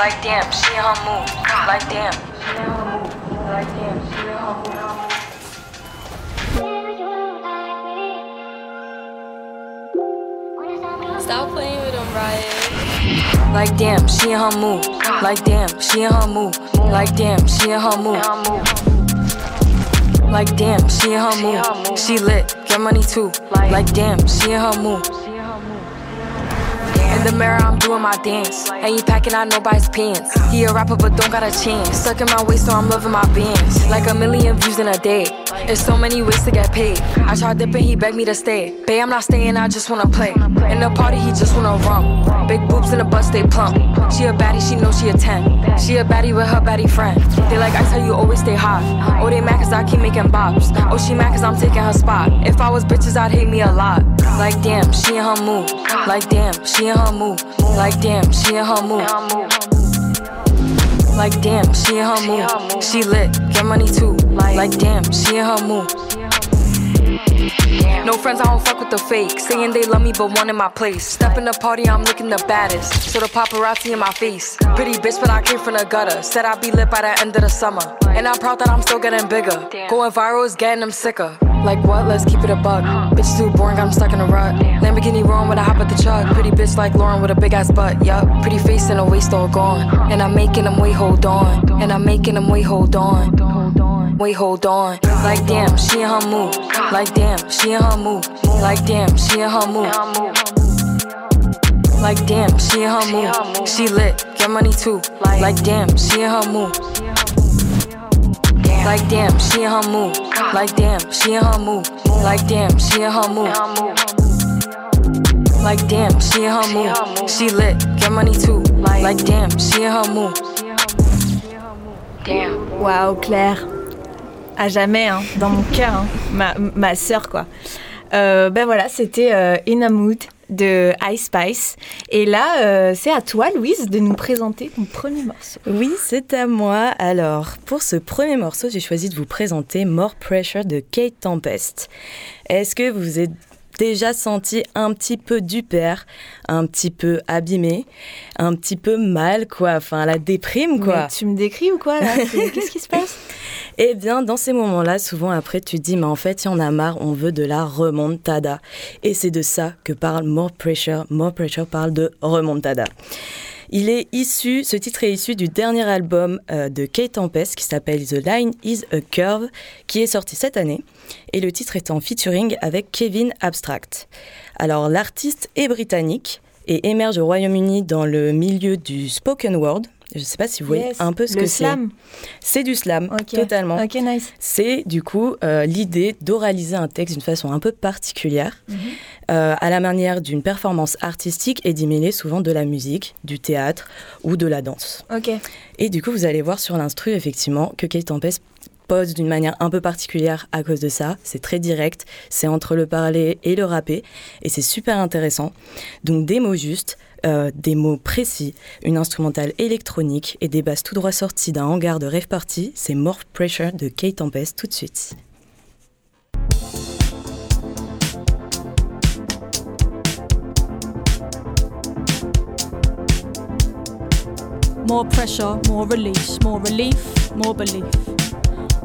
Like damn, she in her mood. Like damn, she in her mood. Like damn, she in her mood. Stop playing with him, Riot. Like damn, she in her mood. Like damn, she in her mood. Like damn, she in her mood. Like damn, she in her mood. She lit, get money too. Like damn, she in her mood. In the mirror, I'm doing my dance. Ain't packing out nobody's pants. He a rapper, but don't got a chance. Stuck in my waist, so I'm loving my bands. Like a million views in a day. There's so many ways to get paid. I tried dipping, he begged me to stay. Babe, I'm not staying, I just wanna play. In the party, he just wanna rum. Big boobs in the butt, stay plump. She a baddie, she know she a 10. She a baddie with her baddie friend. They like, I tell you, always stay hot. Oh, they mad cause I keep making bops. Oh, she mad cause I'm taking her spot. If I was bitches, I'd hate me a lot. Like, damn, she in her mood. Like, damn, she in her mood. Like, damn, she in her mood. Like, damn, she in her mood. She lit, get money too. Like, damn, she in her mood. No friends, I don't fuck with the fake. Saying they love me, but one in my place. Step in the party, I'm looking the baddest. So the paparazzi in my face. Pretty bitch, but I came from the gutter. Said I'd be lit by the end of the summer. And I'm proud that I'm still getting bigger. Going viral is getting them sicker. Like what? Let's keep it a buck. Bitch too boring, I'm stuck in a rut. Lamborghini roaring when I hop at the truck. Pretty bitch like Lauren with a big ass butt. Yup. Pretty face and a waist all gone. And I'm making them wait, hold on. And I'm making them wait, hold on. Wait, hold on. Like damn, she in her mood. Like damn, she in her mood. Like damn, she in her mood. Like damn, she in her mood. She lit, get money too. Like damn, she in her mood. Like damn, she in her mood. Like damn, she in her mood. Like damn, she in her mood. Like damn, she in her mood. She lit, get money too. Like damn, she in her mood. Damn. Waouh, Claire. À jamais, hein, dans mon cœur, hein. ma, ma sœur, quoi. Euh, ben voilà, c'était euh, In a Mood de Ice Spice. Et là, euh, c'est à toi, Louise, de nous présenter ton premier morceau. Oui, c'est à moi. Alors, pour ce premier morceau, j'ai choisi de vous présenter More Pressure de Kate Tempest. Est-ce que vous vous êtes déjà senti un petit peu du père, un petit peu abîmé, un petit peu mal, quoi, enfin la déprime, quoi. Mais tu me décris ou quoi, là? Qu'est-ce qui se passe? Eh bien, dans ces moments-là, souvent après, tu te dis, mais en fait, il y en a marre, on veut de la remontada. Et c'est de ça que parle More Pressure. More Pressure parle de remontada. Il est issu, ce titre est issu du dernier album euh, de Kate Tempest qui s'appelle The Line is a Curve, qui est sorti cette année. Et le titre est en featuring avec Kevin Abstract. Alors, l'artiste est britannique et émerge au Royaume-Uni dans le milieu du spoken word. Je ne sais pas si vous voyez Yes. un peu ce Le que c'est. slam. C'est du slam, totalement. Ok, nice. C'est du coup euh, l'idée d'oraliser un texte d'une façon un peu particulière, euh, à la manière d'une performance artistique et d'y mêler souvent de la musique, du théâtre ou de la danse. Ok. Et du coup, vous allez voir sur l'instru effectivement que Kate Tempest pose d'une manière un peu particulière à cause de ça. C'est très direct, c'est entre le parler et le rapper, et c'est super intéressant. Donc des mots justes, euh, des mots précis, une instrumentale électronique et des basses tout droit sorties d'un hangar de rave party, c'est More Pressure de Kate Tempest tout de suite. More pressure, more release, more relief, more belief.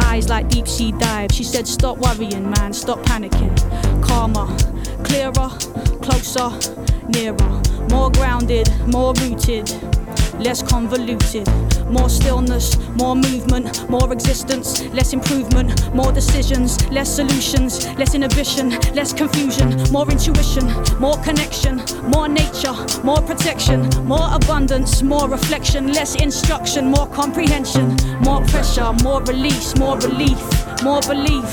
Eyes like deep sea dives. She said, Stop worrying, man, stop panicking. Calmer, clearer, closer, nearer. More grounded, more rooted, less convoluted. More stillness, more movement, more existence, less improvement, more decisions, less solutions, less inhibition, less confusion, more intuition, more connection, more nature, more protection, more abundance, more reflection, less instruction, more comprehension, more pressure, more release, more relief, more belief.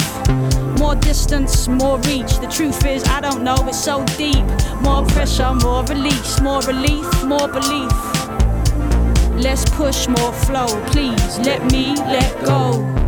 More distance, more reach. The truth is, I don't know, it's so deep. More pressure, more release, more relief, more belief. Less push, more flow. Please let me let go.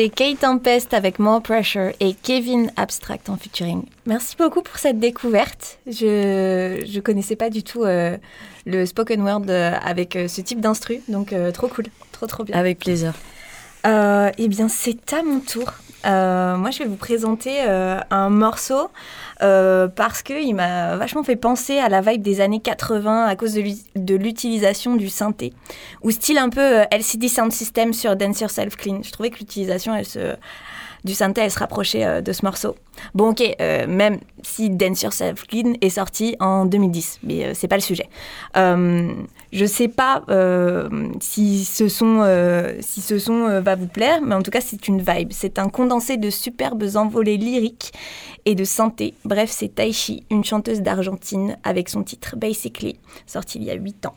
C'était Kate Tempest avec More Pressure et Kevin Abstract en featuring. Merci beaucoup pour cette découverte. Je je connaissais pas du tout euh, le spoken word euh, avec euh, ce type d'instru, donc trop cool, trop trop bien. Avec plaisir. Euh, eh bien, c'est à mon tour. Euh, moi, je vais vous présenter euh, un morceau parce qu'il m'a vachement fait penser à la vibe des années 80 à cause de l'u- de l'utilisation du synthé. Ou style un peu LCD Sound System sur Dance Yourself Clean. Je trouvais que l'utilisation du synthé, elle se rapprochait de ce morceau. Bon, ok, même si Dance Yourself Clean est sorti en 2010, mais c'est pas le sujet. Je sais pas euh, si ce son, euh, euh, va vous plaire, mais en tout cas, c'est une vibe. C'est un condensé de superbes envolées lyriques et de synthé. Bref, c'est Taishi, une chanteuse d'Argentine, avec son titre Basically, sorti il y a 8 ans.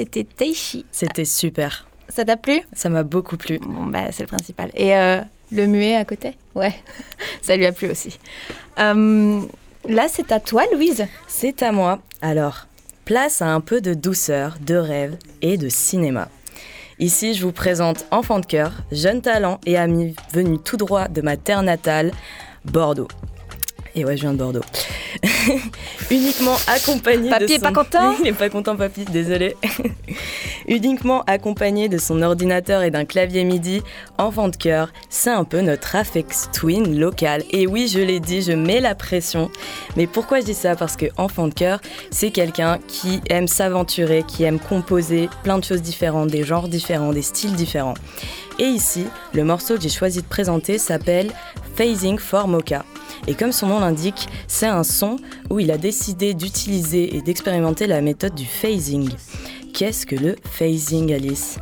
C'était Teishi. C'était super. Ça t'a plu? Ça m'a beaucoup plu. Bon, bah, c'est le principal. Et euh, le muet à côté? Ouais, ça lui a plu aussi. Euh, là, c'est à toi, Louise. C'est à moi. Alors, place à un peu de douceur, de rêve et de cinéma. Ici, je vous présente Enfant de cœur, jeune talent et ami venu tout droit de ma terre natale, Bordeaux. Et ouais, je viens de Bordeaux. Uniquement accompagné Papy de est son... pas content Il est pas content, papy, désolé. Uniquement accompagné de son ordinateur et d'un clavier MIDI, Enfant de cœur, c'est un peu notre Afex Twin local. Et oui, je l'ai dit, je mets la pression. Mais pourquoi je dis ça? Parce que Enfant de cœur, c'est quelqu'un qui aime s'aventurer, qui aime composer plein de choses différentes, des genres différents, des styles différents. Et ici, le morceau que j'ai choisi de présenter s'appelle Phasing for Mocha. Et comme son nom l'indique, c'est un son où il a décidé d'utiliser et d'expérimenter la méthode du phasing. Qu'est-ce que le phasing, Alice?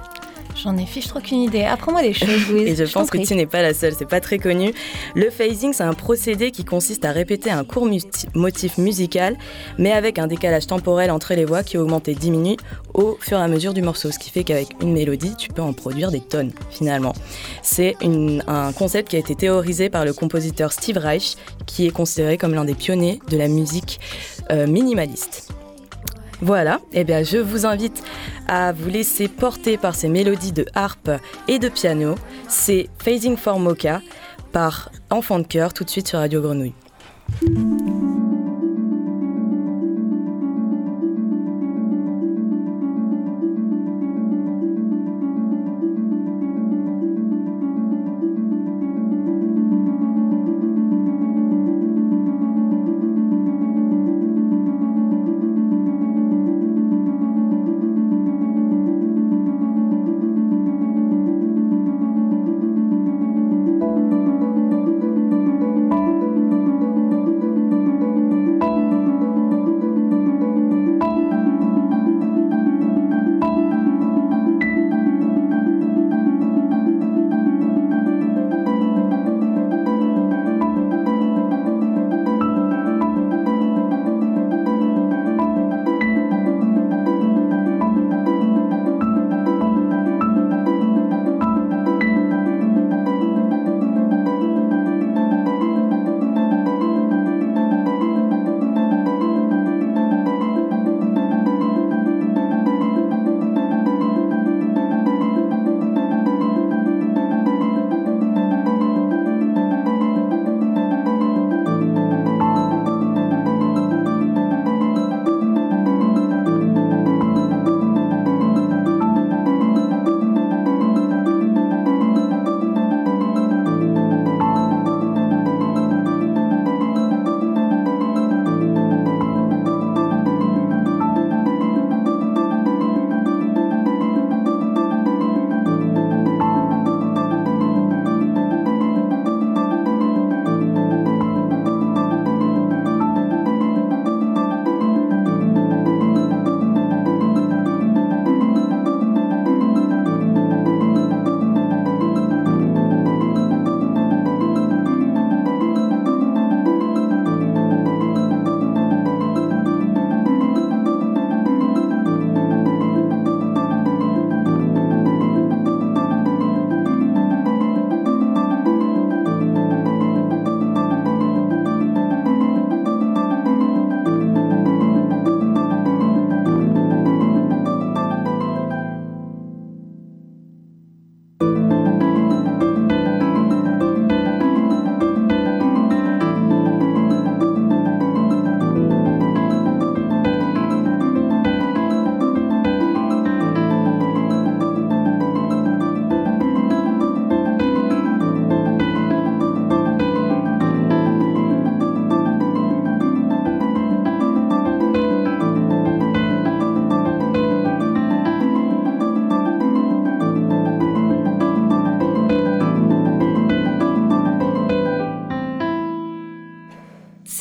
J'en ai fiche trop qu'une idée. Apprends-moi des choses, Louise. Et je pense que tu n'es pas la seule, c'est pas très connu. Le phasing, c'est un procédé qui consiste à répéter un court motif musical, mais avec un décalage temporel entre les voix qui augmente et diminue au fur et à mesure du morceau. Ce qui fait qu'avec une mélodie, tu peux en produire des tonnes, finalement. C'est un concept qui a été théorisé par le compositeur Steve Reich, qui est considéré comme l'un des pionniers de la musique euh, minimaliste. Voilà, et bien je vous invite à vous laisser porter par ces mélodies de harpe et de piano. C'est Phasing for Mocha par Enfant de cœur tout de suite sur Radio Grenouille.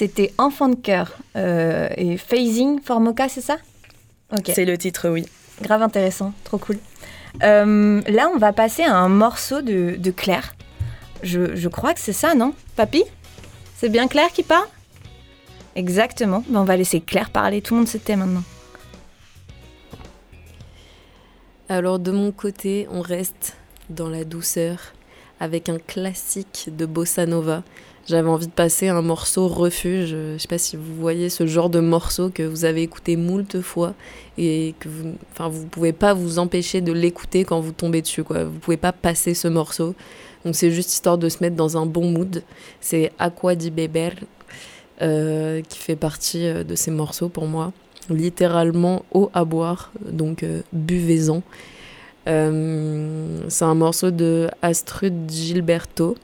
C'était Enfant de cœur euh, et Phasing for Mocha, c'est ça? Ok, C'est le titre, oui. grave intéressant, trop cool. Euh, là, on va passer à un morceau de, de Claire. Je, je crois que c'est ça, non? Papy? C'est bien Claire qui parle? Exactement. Ben, on va laisser Claire parler, tout le monde se tait maintenant. Alors de mon côté, on reste dans la douceur avec un classique de bossa nova. J'avais envie de passer un morceau refuge. Je sais pas si vous voyez ce genre de morceau que vous avez écouté moult fois et que vous, enfin, vous pouvez pas vous empêcher de l'écouter quand vous tombez dessus. Quoi. Vous pouvez pas passer ce morceau. Donc c'est juste histoire de se mettre dans un bon mood. C'est Aqua di Beber euh, qui fait partie euh, de ces morceaux pour moi. Littéralement eau à boire, donc euh, buvez-en. Euh, c'est un morceau de Astrud Gilberto,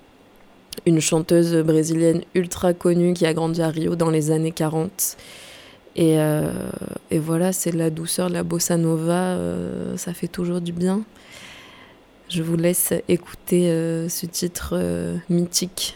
une chanteuse brésilienne ultra connue qui a grandi à Rio dans les années 40. Et, euh, et voilà, c'est la douceur, de la bossa nova, euh, ça fait toujours du bien. Je vous laisse écouter euh, ce titre mythique.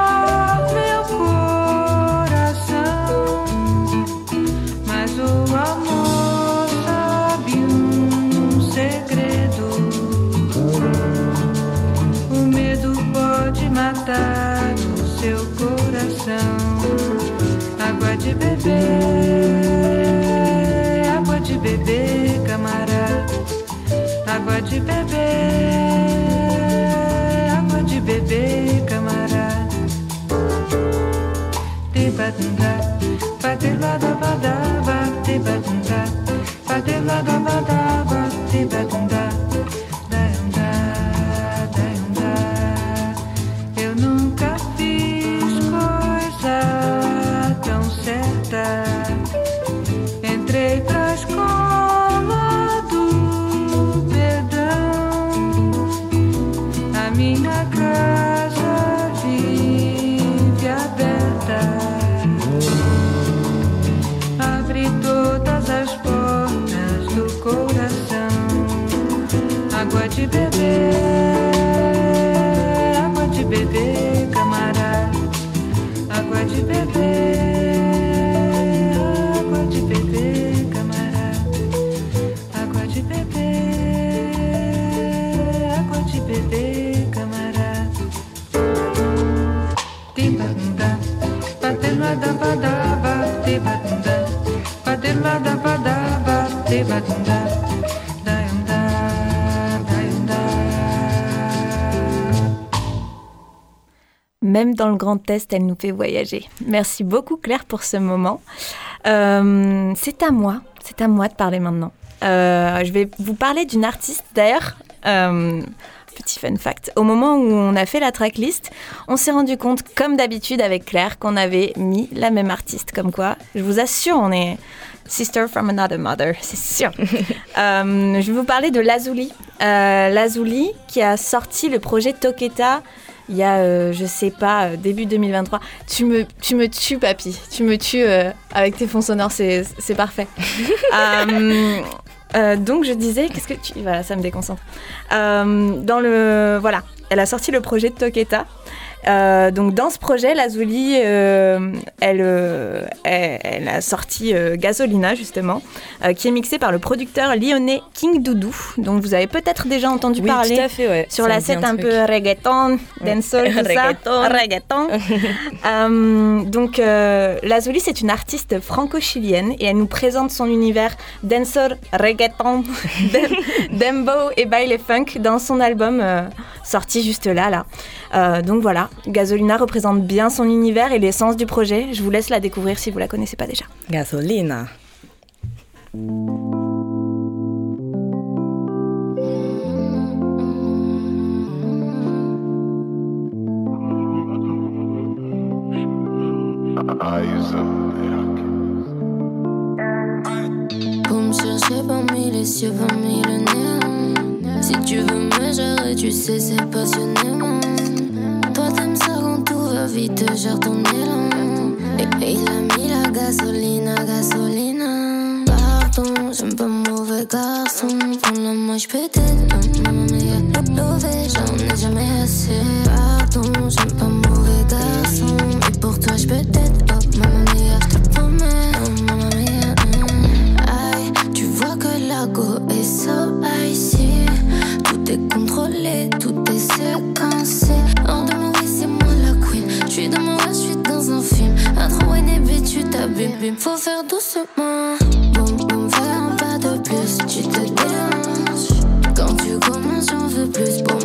de beber, água de beber, camarada. Água de beber, água de beber, camarada. Tibadunda, badelada badaba, tibadunda, badelada badaba, Grand Est, elle nous fait voyager. Merci beaucoup Claire pour ce moment. Euh, c'est à moi, c'est à moi de parler maintenant. Euh, je vais vous parler d'une artiste d'ailleurs. euh, petit fun fact. Au moment où on a fait la tracklist, on s'est rendu compte, comme d'habitude avec Claire, qu'on avait mis la même artiste. Comme quoi, je vous assure, on est sister from another mother, c'est sûr. Euh, je vais vous parler de Lazuli. Euh, Lazuli qui a sorti le projet Toketa il y a, euh, je sais pas, euh, début 2023. Tu me, tu me tues, papy. Tu me tues euh, avec tes fonds sonores, c'est c'est parfait. Euh, donc je disais, qu'est-ce que tu... Voilà, ça me déconcentre. Dans le... Voilà, elle a sorti le projet de Toketa. Euh, donc dans ce projet, Lazuli, euh, elle, euh, elle, elle a sorti Gasolina justement, qui est mixé par le producteur lyonnais King Doudou, dont vous avez peut-être déjà entendu Oui, parler tout à fait, ouais. sur Ça la scène un peu reggaeton, dancehall, tout ça. Reggaeton. Reggaeton. Euh, donc, Lazuli, c'est une artiste franco-chilienne et elle nous présente son univers dancehall, reggaeton, dem- dembo et baile funk dans son album sorti juste là, là. Euh, donc voilà, Gasolina représente bien son univers et l'essence du projet. Je vous laisse la découvrir si vous la connaissez pas déjà. Gasolina. Pour me chercher parmi les cieux, parmi le néant. Si tu veux me gérer, tu sais, c'est passionnément. Toi, t'aimes ça quand tout va vite, gère ton élan. Et, et il a mis la gasolina, gasolina. Pardon, j'aime pas mauvais garçon. Pour la moche peut-être, non, non, mais mauvais, j'en ai jamais assez. Pardon, j'aime pas mauvais garçon. Et pour toi, être, oh, maman mia, promets, oh, mm. Aïe, tu vois que la go est so icy. Trop et tu t'abîmes. Faut faire doucement. Boum, boum, fais un pas de plus. Tu te déranges. Quand tu commences, j'en veux plus. Boum,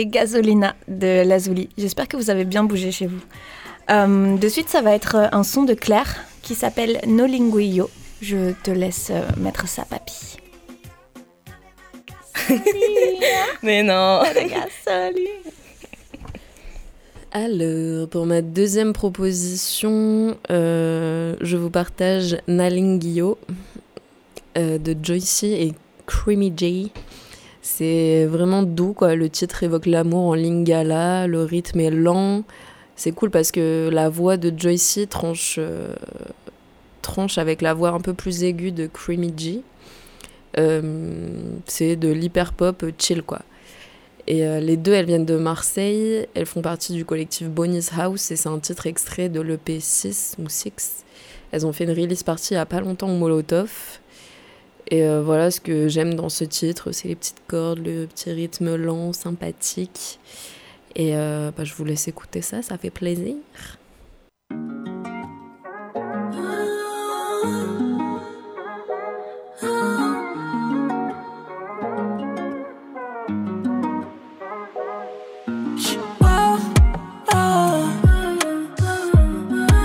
C'était Gasolina de Lazuli. J'espère que vous avez bien bougé chez vous. Euh, de suite, ça va être euh, un son de Claire qui s'appelle No Linguillo. Je te laisse euh, mettre ça, papy. Mais non. Alors, pour ma deuxième proposition, euh, je vous partage Nalingio euh, de Joycey et Creamy J. C'est vraiment doux, quoi. Le titre évoque l'amour en lingala, le rythme est lent. C'est cool parce que la voix de Joycey tranche, euh, tranche avec la voix un peu plus aiguë de Creamy J. Euh, c'est de l'hyper pop chill, quoi. Et euh, les deux, elles viennent de Marseille. Elles font partie du collectif Bonnie's House et c'est un titre extrait de l'EP 6 ou 6. Elles ont fait une release party il y a pas longtemps au Molotov. Et euh, voilà ce que j'aime dans ce titre, c'est les petites cordes, le petit rythme lent, sympathique. Et euh, bah, je vous laisse écouter ça, ça fait plaisir.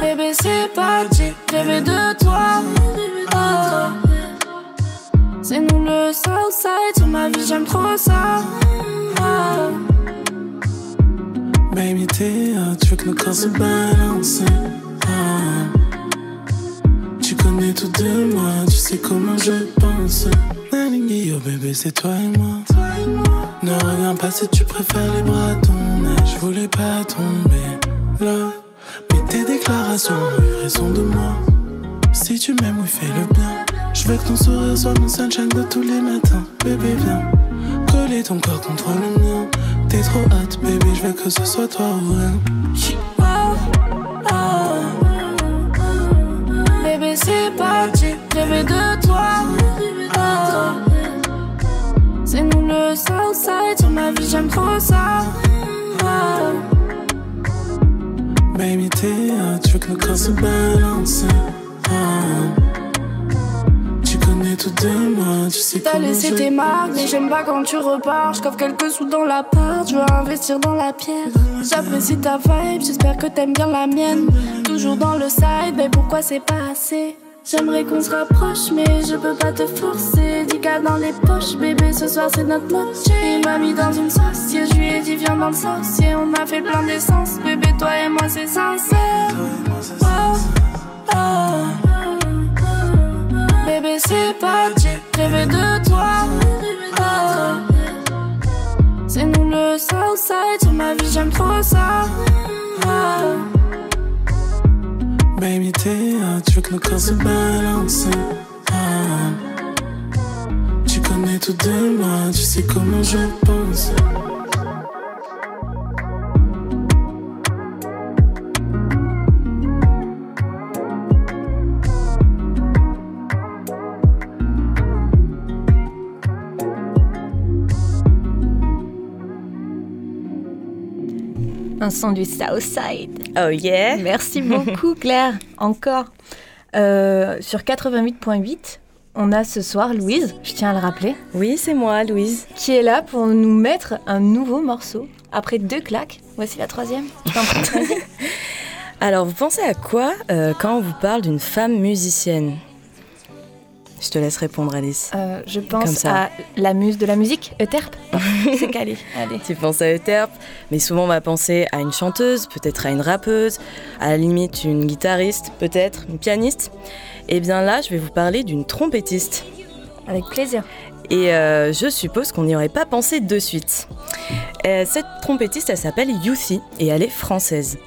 Bébé, c'est parti, rêver de toi. Nous le Southside, sur ma vie, j'aime trop ça. Oh. Baby, t'es veux que nos corps se balancent. Ah. Tu connais tout de moi, tu sais comment je pense. Nalingi, oh bébé, c'est toi et moi. Ne reviens pas si tu préfères les bras tournés. Je voulais pas tomber là. Mais tes déclarations ont eu raison de moi. Si tu m'aimes, oui, fais le bien. Je veux que ton sourire soit mon sunshine de tous les matins. Bébé, viens coller ton corps contre le mien. T'es trop hot, baby, je veux que ce soit toi ou rien. Oh, oh. Bébé, c'est parti, rêver de toi. Oh. C'est nous le Southside, sur ma vie, j'aime trop ça. Baby, t'es hot, je veux que nos corps se balancent. Tu tout sais T'as laissé tes marques, mais j'aime pas quand tu repars. J'coffre quelques sous dans la part, je veux investir dans la pierre. J'apprécie ta vibe, j'espère que t'aimes bien la mienne. Toujours dans le side, mais pourquoi c'est pas assez? J'aimerais qu'on se rapproche, mais je peux pas te forcer. 10 cas dans les poches, bébé, ce soir c'est notre noche. Il m'a mis dans une sauce, je lui ai dit viens dans le sorcier. On a fait plein d'essence, bébé, toi et moi c'est sincère. Bébé, c'est parti, rêver de toi. Oh. C'est nous le Southside, sur ma vie j'aime trop ça. Oh. Baby, t'es un truc, le corps se balance. Ah. Tu connais tout de moi, tu sais comment je pense. Un son du Southside. Oh yeah Merci beaucoup Claire. Encore. Euh, sur 88.8, on a ce soir Louise, je tiens à le rappeler. Oui, c'est moi, Louise. Qui est là pour nous mettre un nouveau morceau. Après deux claques, voici la troisième. Alors, vous pensez à quoi euh, quand on vous parle d'une femme musicienne? Je te laisse répondre, Alice. Euh, je pense à la muse de la musique, Euterpe. C'est calé. Allez. Tu penses à Euterpe, mais souvent on va penser à une chanteuse, peut-être à une rappeuse, à la limite une guitariste, peut-être une pianiste. Et eh bien là, je vais vous parler d'une trompettiste. Avec plaisir. Et euh, je suppose qu'on n'y aurait pas pensé de suite. Euh, cette trompettiste, elle s'appelle Youthie et elle est française.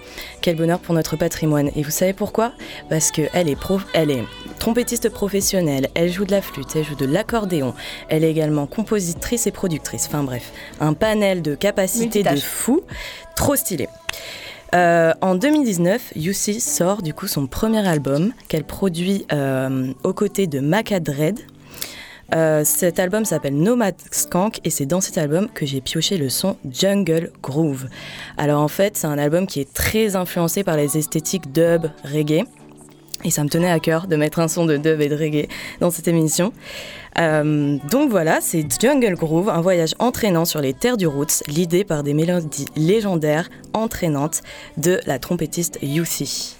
Quel bonheur pour notre patrimoine. Et vous savez pourquoi? Parce qu'elle est, prof, elle est trompettiste professionnelle, elle joue de la flûte, elle joue de l'accordéon, elle est également compositrice et productrice. Enfin bref, un panel de capacités de fou, trop stylé. Euh, en 2019, Youthie sort du coup son premier album qu'elle produit aux côtés de Maca Dread, euh, cet album s'appelle Nomad Skank et c'est dans cet album que j'ai pioché le son Jungle Groove. Alors en fait, c'est un album qui est très influencé par les esthétiques dub, reggae. Et ça me tenait à cœur de mettre un son de dub et de reggae dans cette émission. Euh, donc voilà, c'est Jungle Groove, un voyage entraînant sur les terres du roots, l'idée par des mélodies légendaires, entraînantes de la trompettiste Youthie.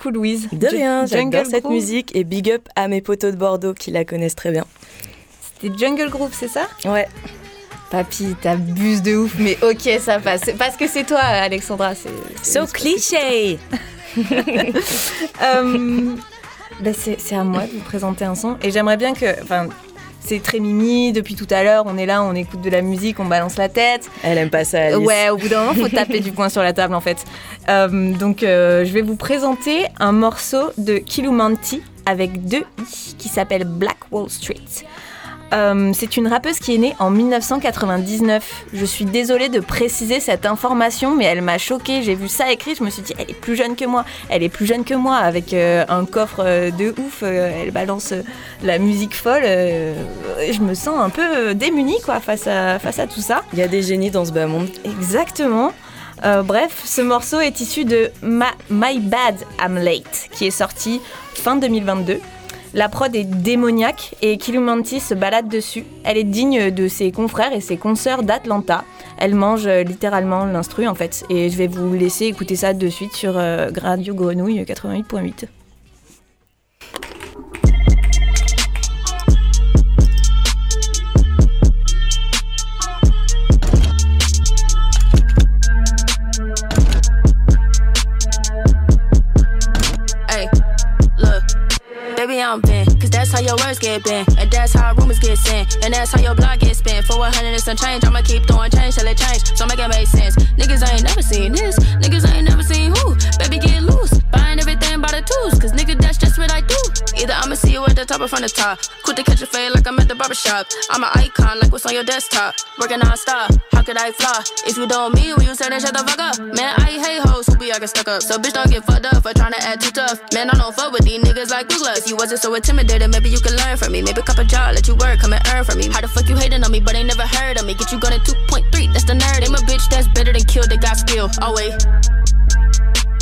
Potos de Jungle cette Groove. musique et big up à mes potos de Bordeaux qui la connaissent très bien. C'était Jungle Groove, c'est ça? Ouais. Papy, t'abuses de ouf, mais ok, ça passe. Parce que c'est toi, Alexandra. C'est, c'est So cliché Euh, ben, c'est, c'est à moi de vous présenter un son. Et j'aimerais bien que. C'est très mimi depuis tout à l'heure. On est là, on écoute de la musique, on balance la tête. Elle aime pas ça, Alice. Ouais, au bout d'un moment, faut taper du poing sur la table en fait. Euh, donc, euh, je vais vous présenter un morceau de Kilumanti avec deux i qui s'appelle Black Wall Street. Euh, c'est une rappeuse qui est née en 1999. Je suis désolée de préciser cette information, mais elle m'a choquée. J'ai vu ça écrit, je me suis dit, elle est plus jeune que moi. Elle est plus jeune que moi, avec euh, un coffre euh, de ouf. elle balance la musique folle. je me sens un peu démunie quoi, face, à, face à tout ça. Il y a des génies dans ce bas monde. Exactement. Euh, bref, ce morceau est issu de Ma- My Bad I'm Late, qui est sorti fin 2022. La prod est démoniaque et Kilumanti se balade dessus. Elle est digne de ses confrères et ses consoeurs d'Atlanta. Elle mange euh, littéralement l'instru en fait. Et je vais vous laisser écouter ça de suite sur euh, Radio Grenouille 88.8. I'm bent, cause that's how your words get bent. And that's how rumors get sent. And that's how your blog gets spent. For a hundred and some change, I'ma keep throwing change till it change. So make it make sense. Niggas ain't never seen this. Niggas ain't never seen who. Baby, get loose. Buying everything by the twos. Cause Either I'ma see you at the top or from the top. Quick to catch a fade like I'm at the barber shop. I'm an icon like what's on your desktop. Working non-stop. How could I fly? If you don't me, when you say that shut the fuck up. Man, I hate hoes who be acting stuck up. So bitch, don't get fucked up for trying to act too tough. Man, I don't fuck with these niggas like Douglas. If you wasn't so intimidated, maybe you could learn from me. Maybe cop a job, let you work, come and earn from me. How the fuck you hating on me, but ain't never heard of me? Get you gun at 2.3, that's the nerd. Name a bitch that's better than kill, that got skill. Oh wait.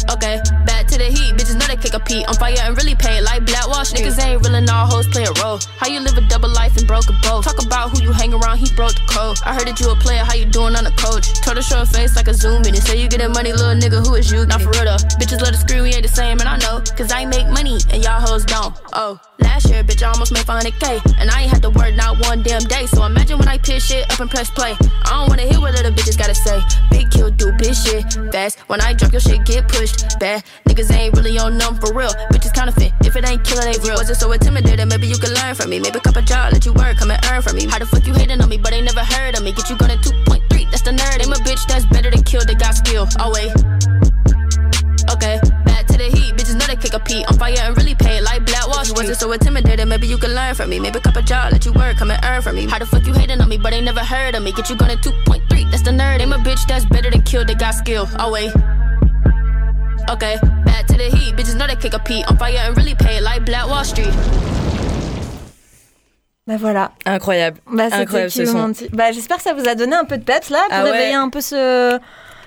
Okay, back to the heat. Bitches know they kick a pee. On fire and really paid like Black Wall Niggas ain't real and all hoes play a role. How you live a double life and broke a boat? Talk about who you hang around, he broke the code. I heard that you a player, how you doing on the coach? Told her show her face like a zoom in. And say you getting money, little nigga, who is you? Not for real though. Bitches love to scream, we ain't the same, and I know. Cause I make money and y'all hoes don't. Oh, last year, bitch, I almost made 500k. And I ain't had to work not one damn day. So imagine when I piss shit up and press play. I don't wanna hear what other bitches gotta say. Big kill, do bitch shit fast. When I drop your shit, get pushed back. Niggas ain't really on them for real. Bitches counterfeit. If it ain't killer, they real. Wasn't so intimidated, maybe you could learn from me. Maybe cop a job, let you work, come and earn from me. How the fuck you hating on me, but ain't never heard of me? Get you at 2.3, that's the nerd. Name a bitch that's better than kill, that got skill. Oh wait. Okay, back to the heat. Bitches know they kick a pee. On fire and really pay like Black Wall. Wasn't so intimidated, maybe you could learn from me. Maybe cop a job, let you work, come and earn from me. How the fuck you hating on me, but ain't never heard of me? Get you at 2.3, that's the nerd. Name a bitch that's better than kill, that got skill. Oh wait. Okay, back to the heat. Bitches know they kick a pee. On fire and really pay like Black Wall Street. Bah voilà. Incroyable. Bah, Incroyable ce son. Bah j'espère que ça vous a donné un peu de peps là pour Ah ouais. réveiller un peu ce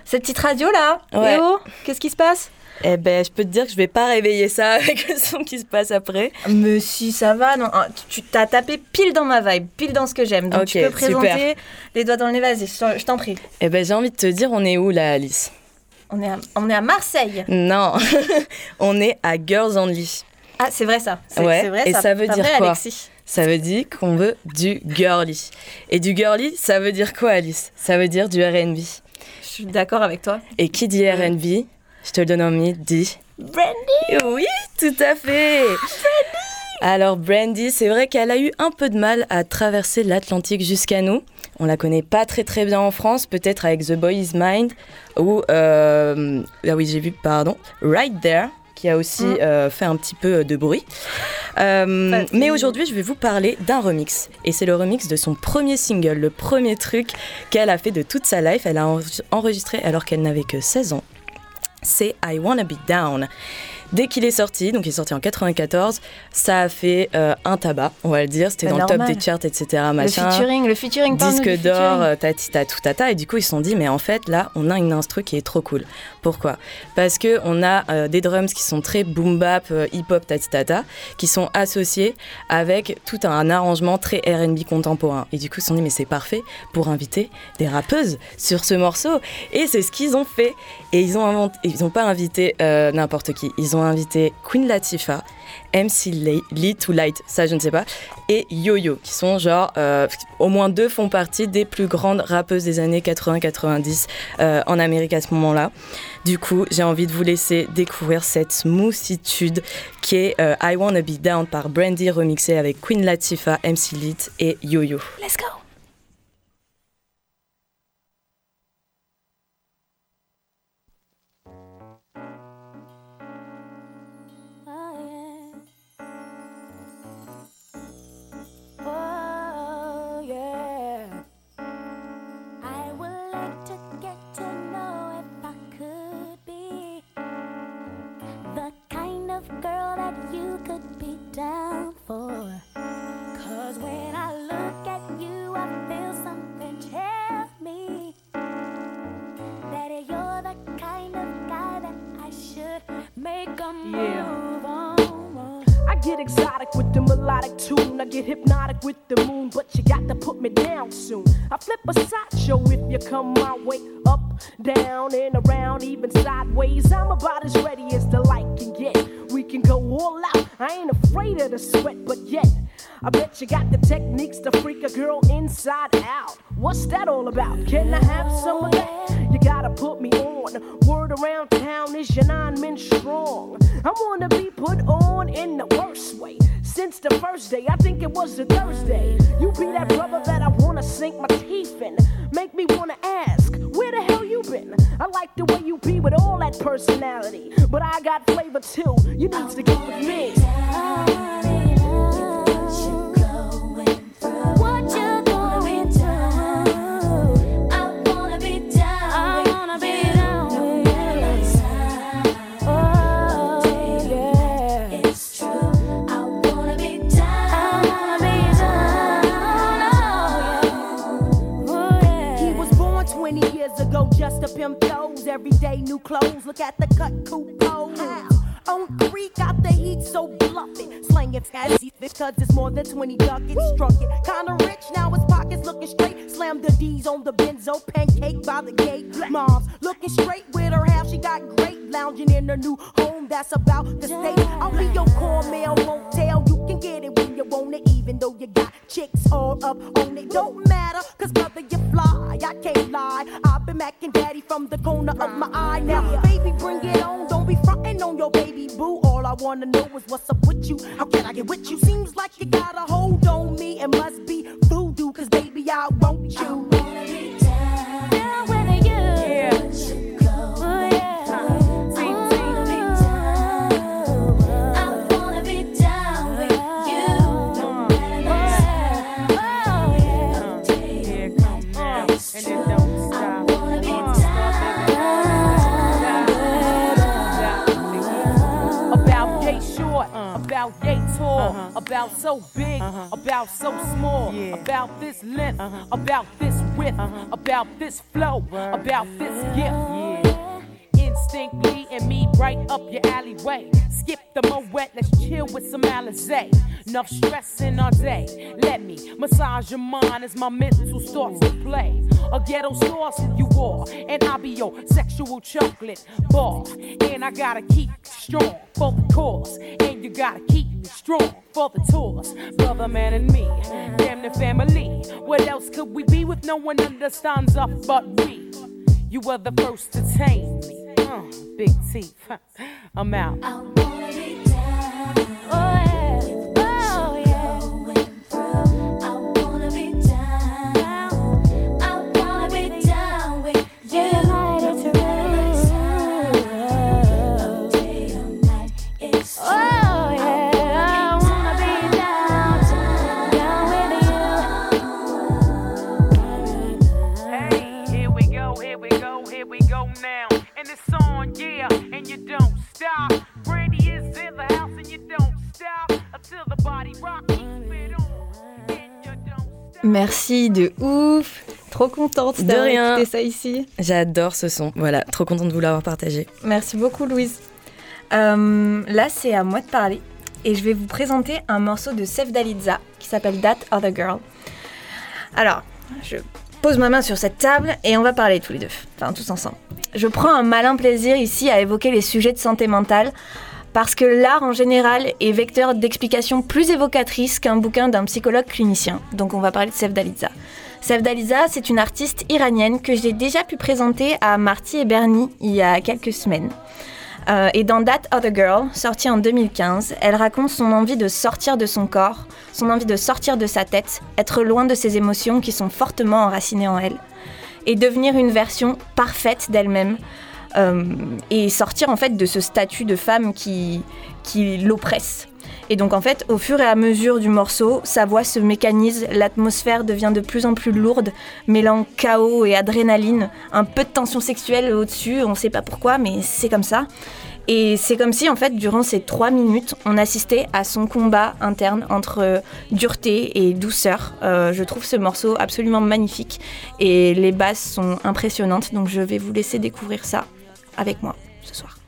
cette petite radio là. Ouais. Eh oh, qu'est-ce qui se passe? Eh ben, je peux te dire que je vais pas réveiller ça avec le son qui se passe après. Mais si ça va, non, ah, tu t'as tapé pile dans ma vibe, pile dans ce que j'aime. Donc Ok, tu peux présenter super. les doigts dans le nez, vas-y, je t'en prie. Eh ben, j'ai envie de te dire, on est où là, Alice? On est à, on est à Marseille. Non, on est à Girls Only. Ah, c'est vrai ça. C'est Ouais, c'est vrai et ça veut dire vrai, quoi Alexis Ça veut dire qu'on veut du girly. Et du girly, ça veut dire quoi, Alice? Ça veut dire du R&B. Je suis d'accord avec toi. Et qui dit R&B Je te le donne en mille, dit Brandy Oui, tout à fait. Alors Brandy, c'est vrai qu'elle a eu un peu de mal à traverser l'Atlantique jusqu'à nous. On la connaît pas très très bien en France, peut-être avec The Boy Is Mind ou euh, ah oui j'ai vu pardon Right There qui a aussi Mm. euh, fait un petit peu de bruit. Euh, mais aujourd'hui je vais vous parler d'un remix et c'est le remix de son premier single, le premier truc qu'elle a fait de toute sa life. Elle a en- enregistré alors qu'elle n'avait que 16 ans. C'est I Wanna Be Down. Dès qu'il est sorti, donc il est sorti en 94, ça a fait euh, un tabac, on va le dire. C'était Bah, dans le top des charts, etc. Le Machin. featuring, le featuring, Disque d'or, featuring. euh, tati tata. Et du coup, ils se sont dit, mais en fait, là, on a une instru qui est trop cool. Pourquoi? Parce que on a euh, des drums qui sont très boom bap, euh, hip hop, tati tata, qui sont associés avec tout un arrangement très R&B contemporain. Et du coup, ils se sont dit, mais c'est parfait pour inviter des rappeuses sur ce morceau. Et c'est ce qu'ils ont fait. Et ils ont inventé, ils n'ont pas invité n'importe qui. Ils ont invité Queen Latifah, MC Lee, to Light, ça je ne sais pas, et Yo-Yo, qui sont genre, euh, au moins deux font partie des plus grandes rappeuses des années 80-90 euh, en Amérique à ce moment-là. Du coup, j'ai envie de vous laisser découvrir cette smoothitude qui est euh, I Wanna Be Down par Brandy remixée avec Queen Latifah, MC Lee et Yo-Yo. Let's go. Tune. I get hypnotic with the moon, but you got to put me down soon. I flip a sideshow if you come my way. Up, down, and around, even sideways. I'm about as ready as the light can get. We can go all out. I ain't afraid of the sweat, but yet. I bet you got the techniques to freak a girl inside out. What's that all about? Can I have some of that? Heat bluffing. Slanging fancy because it's more than 20 ducats. Struck it. Kinda rich, now his pockets looking straight. Slam the D's on the benzo, pancake by the gate. Mom's looking straight with her half, she got great. Lounging in her new home, that's about the state. I'll be your core mail, won't tell. You can get it when you want it, even though you got chicks all up on it. Don't matter, cause brother, you fly. I can't lie. I've been macking daddy from the corner of my eye now. Baby, bring it on. Don't be frontin' on your baby boo. All I wanna know is what's up with you. I get with you? Seems like you got a hold on me. It must be voodoo, cause baby, I want you. I wanna be Down with you. Oh tall, uh-huh. about so big, uh-huh. about so small, about this length, uh-huh. about this width, about this flow, about this gift. Instinctly and me right up your alleyway. Skip the moet, let's chill with some Alizé. Enough stressing all day. Let me massage your mind as my mental starts to play. A ghetto sauce you are, and I'll be your sexual chocolate bar. And I gotta keep strong for the cause, and you gotta keep me strong for the tours. Brother, man, and me, damn the family. What else could we be with no one understands us but we? You were the first to tame me. Uh, big teeth. I'm out. Oh yeah. Trop contente De d'avoir rien. écouté ça ici. J'adore ce son. Voilà, trop contente de vous l'avoir partagé. Merci beaucoup, Louise. Euh, là, c'est à moi de parler. Et je vais vous présenter un morceau de Sef Dalitza qui s'appelle That Other Girl. Alors, je pose ma main sur cette table et on va parler tous les deux. Enfin, tous ensemble. Je prends un malin plaisir ici à évoquer les sujets de santé mentale parce que l'art en général est vecteur d'explications plus évocatrices qu'un bouquin d'un psychologue clinicien. Donc on va parler de Sef Dalitza. Sef Dalitza, c'est une artiste iranienne que j'ai déjà pu présenter à Marty et Bernie il y a quelques semaines. Euh, et dans That Other Girl, sorti en 2015, elle raconte son envie de sortir de son corps, son envie de sortir de sa tête, être loin de ses émotions qui sont fortement enracinées en elle, et devenir une version parfaite d'elle-même, euh, et sortir en fait de ce statut de femme qui, qui l'oppresse. Et donc en fait, au fur et à mesure du morceau, sa voix se mécanise, l'atmosphère devient de plus en plus lourde, mêlant chaos et adrénaline, un peu de tension sexuelle au-dessus, on ne sait pas pourquoi, mais c'est comme ça. Et c'est comme si en fait, durant ces trois minutes, on assistait à son combat interne entre euh, dureté et douceur. Euh, je trouve ce morceau absolument magnifique et les basses sont impressionnantes, donc je vais vous laisser découvrir ça avec moi ce soir.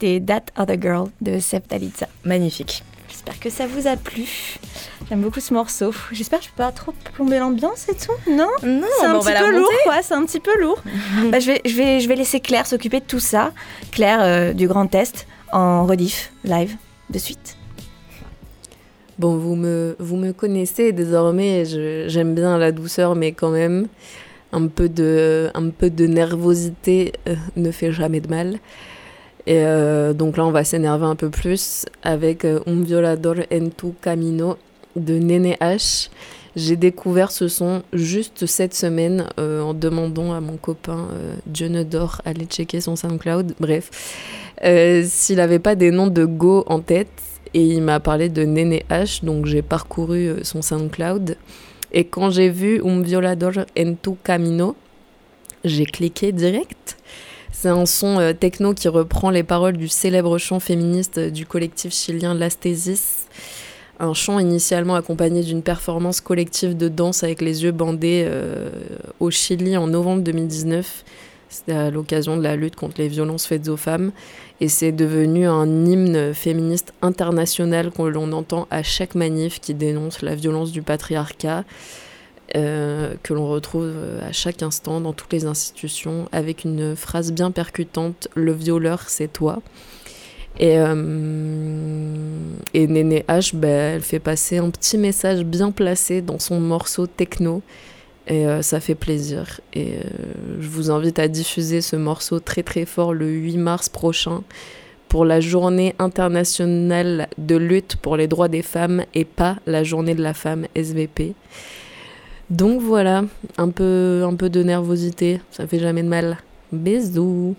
C'était That Other Girl de Sef Dalitza. Magnifique. J'espère que ça vous a plu. J'aime beaucoup ce morceau. J'espère que je peux pas trop plomber l'ambiance et tout. Non? Non, C'est un bah, petit peu lourd, quoi. C'est un petit peu lourd. Bah, je, vais, je, vais, je vais laisser Claire s'occuper de tout ça. Claire euh, du Grand Test en rediff live de suite. Bon, vous me, vous me connaissez désormais, j'aime bien la douceur, mais quand même, un peu de, un peu de nervosité euh, ne fait jamais de mal. Et euh, donc là, on va s'énerver un peu plus avec euh, Un violador en tu camino de Néné H. J'ai découvert ce son juste cette semaine euh, en demandant à mon copain euh, John Dor aller checker son SoundCloud. Bref, s'il n'avait pas des noms de Go en tête, et il m'a parlé de Néné H, donc j'ai parcouru son SoundCloud. Et quand j'ai vu Un Violador en tu Camino, j'ai cliqué direct. C'est un son techno qui reprend les paroles du célèbre chant féministe du collectif chilien L'Astésis un chant initialement accompagné d'une performance collective de danse avec les yeux bandés euh, au Chili en novembre 2019. C'était à l'occasion de la lutte contre les violences faites aux femmes. Et c'est devenu un hymne féministe international que l'on entend à chaque manif qui dénonce la violence du patriarcat, euh, que l'on retrouve à chaque instant dans toutes les institutions, avec une phrase bien percutante Le violeur, c'est toi. Et, euh, et Néné H, bah, elle fait passer un petit message bien placé dans son morceau techno. Et euh, ça fait plaisir. Et euh, je vous invite à diffuser ce morceau très très fort le 8 mars prochain pour la journée internationale de lutte pour les droits des femmes et pas la journée de la femme SVP. Donc voilà, un peu, un peu de nervosité, ça fait jamais de mal. Bisous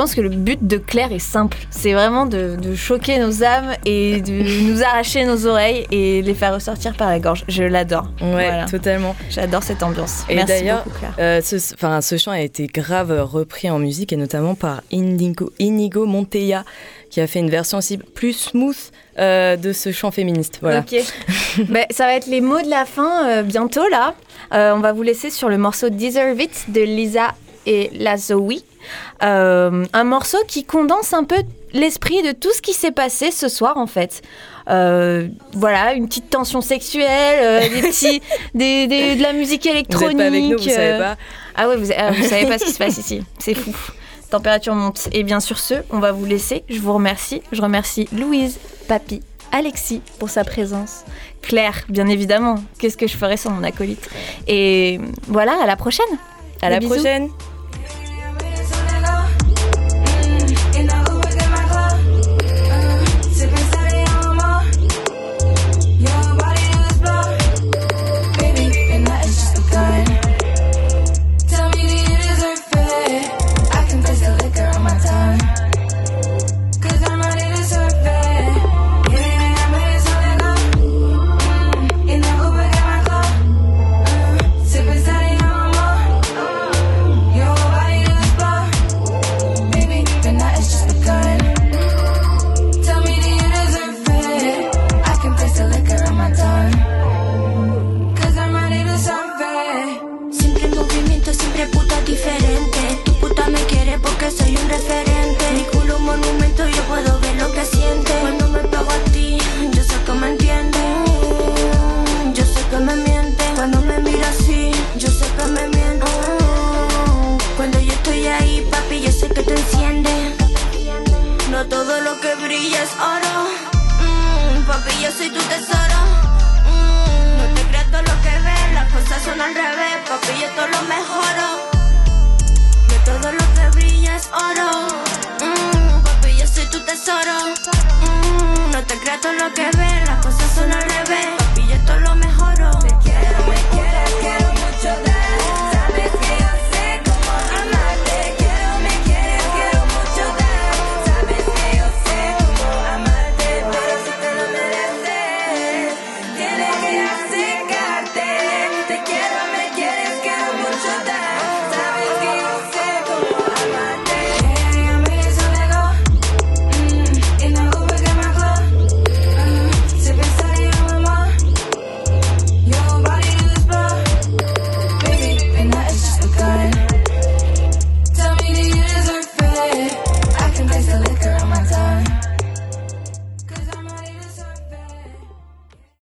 pense que le but de Claire est simple. C'est vraiment de, de choquer nos âmes et de nous arracher nos oreilles et les faire ressortir par la gorge. Je l'adore. Ouais, Voilà. totalement. J'adore cette ambiance. Et Merci d'ailleurs, beaucoup, Claire. euh, ce, chant a été grave repris en musique et notamment par Inigo, Inigo Monteya qui a fait une version aussi plus smooth euh, de ce chant féministe. Voilà. Ok. Ben, ça va être les mots de la fin euh, bientôt là. Euh, on va vous laisser sur le morceau Deserve It de Lisa et la Zoe. Euh, un morceau qui condense un peu l'esprit de tout ce qui s'est passé ce soir en fait. Euh, voilà, une petite tension sexuelle, euh, des petits, des, des- de la musique électronique. êtes pas avec nous, vous savez pas. Ah ouais, vous, ah, vous savez pas ce qui se passe ici. C'est fou. Température monte. Et bien sur ce, on va vous laisser. Je vous remercie. Je remercie Louise, Papy, Alexis pour sa présence. Claire, bien évidemment. Qu'est-ce que je ferais sans mon acolyte? Et voilà, à la prochaine. À Des la bisous. prochaine.